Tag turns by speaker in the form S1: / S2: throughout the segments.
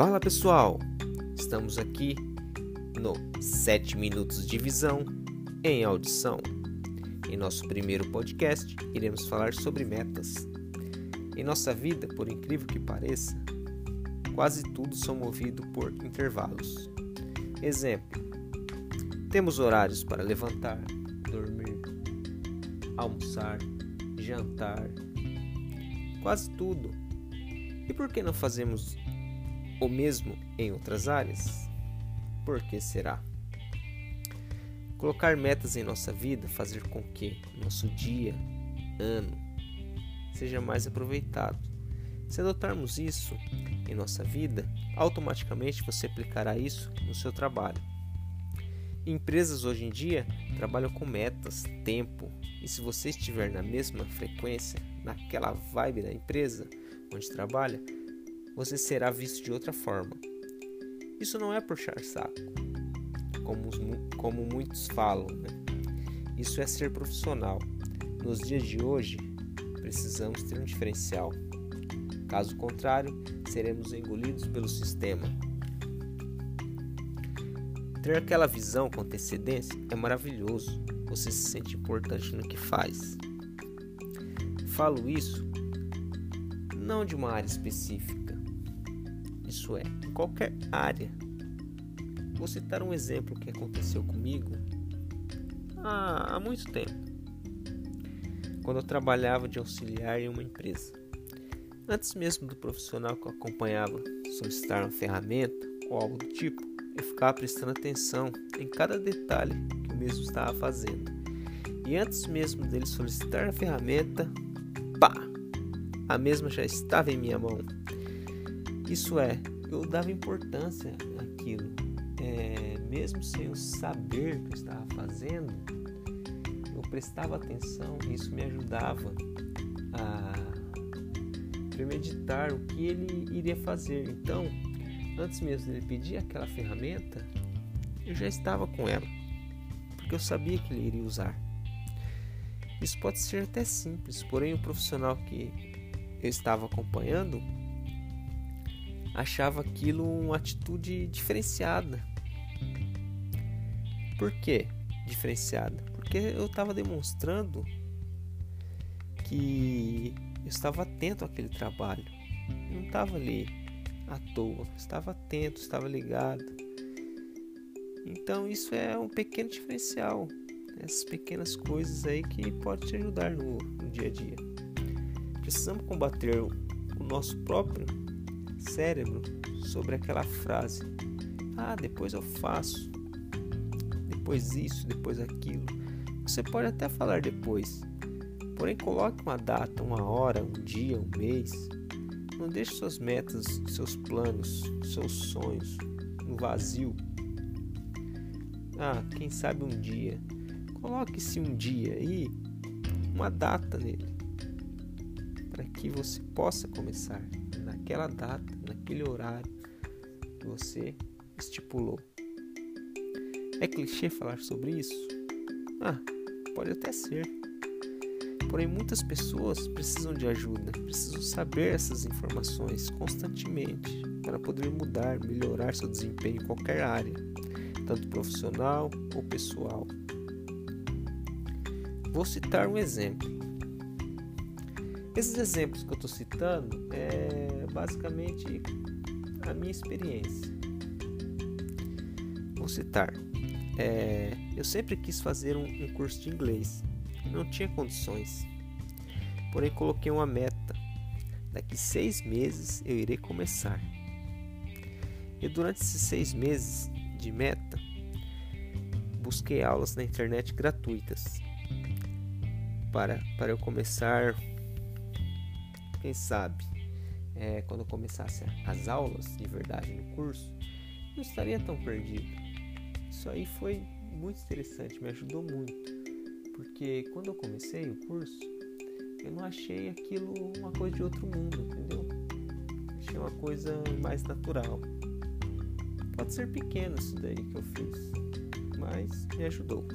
S1: Fala pessoal, estamos aqui no 7 Minutos de Visão em Audição. Em nosso primeiro podcast, iremos falar sobre metas. Em nossa vida, por incrível que pareça, quase tudo são movido por intervalos. Exemplo: temos horários para levantar, dormir, almoçar, jantar, quase tudo. E por que não fazemos o mesmo em outras áreas? Por que será? Colocar metas em nossa vida fazer com que nosso dia, ano, seja mais aproveitado. Se adotarmos isso em nossa vida, automaticamente você aplicará isso no seu trabalho. Empresas hoje em dia trabalham com metas, tempo, e se você estiver na mesma frequência, naquela vibe da empresa onde trabalha, você será visto de outra forma. Isso não é puxar saco, como, como muitos falam, né? Isso é ser profissional. Nos dias de hoje, precisamos ter um diferencial. Caso contrário, seremos engolidos pelo sistema. Ter aquela visão com antecedência é maravilhoso. Você se sente importante no que faz. Falo isso não de uma área específica. Isso é, em qualquer área. Vou citar um exemplo que aconteceu comigo há, há muito tempo. Quando eu trabalhava de auxiliar em uma empresa. Antes mesmo do profissional que eu acompanhava solicitar uma ferramenta ou algo do tipo, eu ficava prestando atenção em cada detalhe que o mesmo estava fazendo. E antes mesmo dele solicitar a ferramenta, pá! A mesma já estava em minha mão. Isso é, eu dava importância àquilo. É, mesmo sem eu saber o que eu estava fazendo, eu prestava atenção e isso me ajudava a premeditar o que ele iria fazer. Então, antes mesmo dele pedir aquela ferramenta, eu já estava com ela, porque eu sabia que ele iria usar. Isso pode ser até simples, porém o profissional que eu estava acompanhando achava aquilo uma atitude diferenciada. Por que diferenciada? Porque eu estava demonstrando que eu estava atento àquele trabalho. Eu não estava ali à toa, estava atento, estava ligado. Então isso é um pequeno diferencial, essas pequenas coisas aí que pode te ajudar no, no dia a dia. Precisamos combater o nosso próprio cérebro sobre aquela frase: ah, depois eu faço, depois isso, depois aquilo. Você pode até falar depois, porém coloque uma data, uma hora, um dia, um mês não deixe suas metas, seus planos, seus sonhos no vazio. Ah, quem sabe um dia. Coloque-se um dia aí, uma data nele, para que você possa começar naquela data, naquele horário que você estipulou. É clichê falar sobre isso? Ah, pode até ser. Porém, muitas pessoas precisam de ajuda, precisam saber essas informações constantemente para poder mudar, melhorar seu desempenho em qualquer área, tanto profissional ou pessoal. Vou citar um exemplo. Esses exemplos que eu estou citando é basicamente a minha experiência. Vou citar. É, eu sempre quis fazer um, um curso de inglês não tinha condições. Porém, coloquei uma meta. Daqui seis meses eu irei começar. E durante esses seis meses de meta, busquei aulas na internet gratuitas para, para eu começar, quem sabe, é, quando eu começasse as aulas de verdade no curso, não estaria tão perdido. Isso aí foi muito interessante, me ajudou muito porque quando eu comecei o curso, eu não achei aquilo uma coisa de outro mundo, entendeu? Achei uma coisa mais natural. Pode ser pequeno isso daí que eu fiz, mas me ajudou.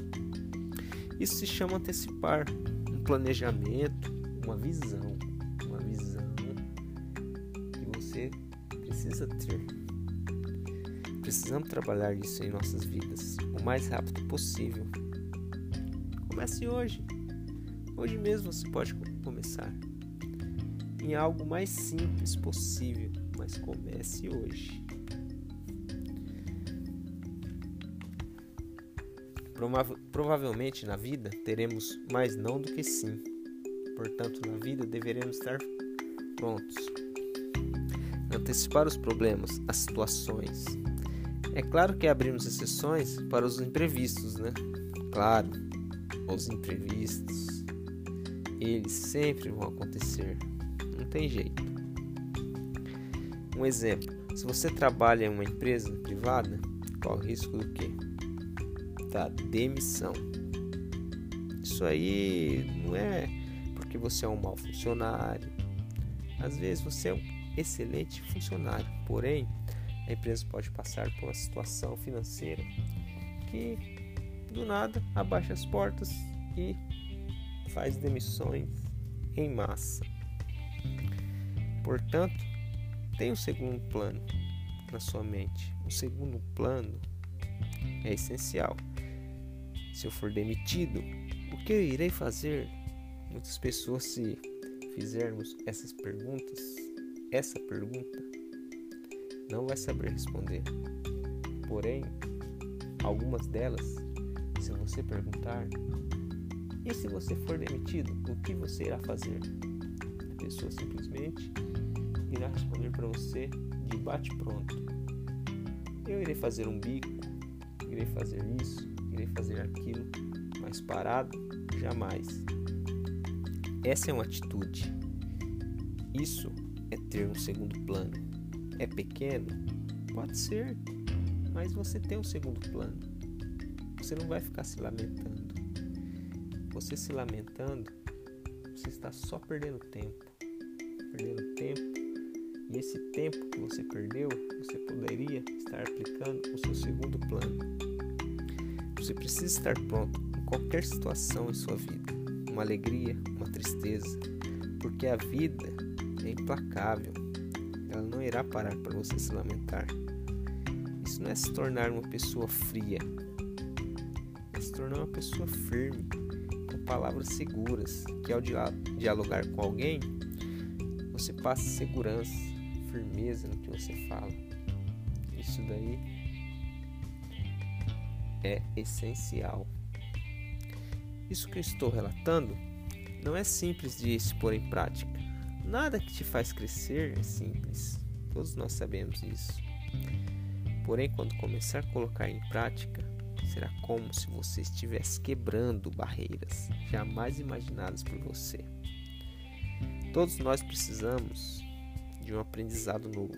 S1: Isso se chama antecipar, um planejamento, uma visão, uma visão você precisa ter Precisamos trabalhar isso em nossas vidas o mais rápido possível. Comece hoje. Hoje mesmo você pode começar. Em algo mais simples possível, mas comece hoje. provavelmente na vida teremos mais não do que sim. Portanto, na vida deveremos estar prontos. Antecipar os problemas, as situações. É claro que abrimos exceções para os imprevistos, né? Claro, os imprevistos, eles sempre vão acontecer. Não tem jeito. Um exemplo: se você trabalha em uma empresa privada, qual o risco do quê? da demissão. Isso aí não é porque você é um mau funcionário. Às vezes você é um excelente funcionário, porém a empresa pode passar por uma situação financeira que do nada abaixa as portas e faz demissões em massa. Portanto, tem um segundo plano na sua mente. O segundo plano é essencial. Se eu for demitido, o que eu irei fazer? Muitas pessoas, se fizermos essas perguntas, essa pergunta, não vai saber responder. Porém, algumas delas, se você perguntar, e se você for demitido, o que você irá fazer? A pessoa simplesmente irá responder para você de bate-pronto. Eu irei fazer um bico, irei fazer isso, irei fazer aquilo, mas parado, jamais. Essa é uma atitude. Isso é ter um segundo plano. É pequeno? Pode ser, mas você tem um segundo plano. Você não vai ficar se lamentando. Você se lamentando, você está só perdendo tempo. Perdendo tempo. E esse tempo que você perdeu, você poderia estar aplicando o seu segundo plano. Você precisa estar pronto em qualquer situação em sua vida, uma alegria, uma tristeza, porque a vida é implacável. Ela não irá parar para você se lamentar. Isso não é se tornar uma pessoa fria, é se tornar uma pessoa firme, com palavras seguras, que ao dialogar com alguém, você passa segurança, firmeza no que você fala. Isso daí é essencial. Isso que eu estou relatando não é simples de se pôr em prática. Nada que te faz crescer é simples. Todos nós sabemos isso. Porém, quando começar a colocar em prática, será como se você estivesse quebrando barreiras jamais imaginadas por você. Todos nós precisamos de um aprendizado novo.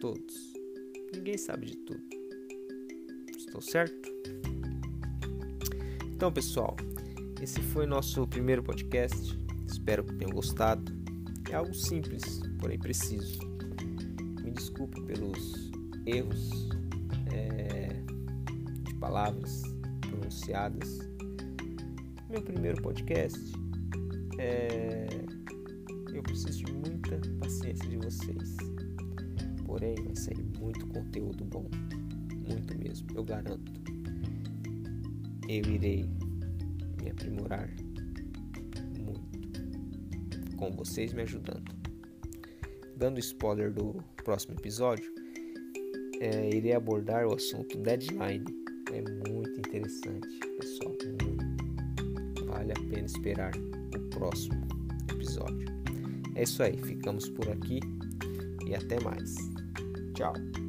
S1: Todos. Ninguém sabe de tudo. Estou certo? Então, pessoal, esse foi nosso primeiro podcast. Espero que tenham gostado. É algo simples, porém preciso. Me desculpe pelos erros é, de palavras pronunciadas. Meu primeiro podcast é, eu preciso de muita paciência de vocês. Porém, vai sair muito conteúdo bom muito mesmo, eu garanto. Eu irei me aprimorar com vocês me ajudando. Dando spoiler do próximo episódio, é, irei abordar o assunto deadline. É muito interessante, pessoal. Vale a pena esperar o próximo episódio. É isso aí, ficamos por aqui e até mais. Tchau.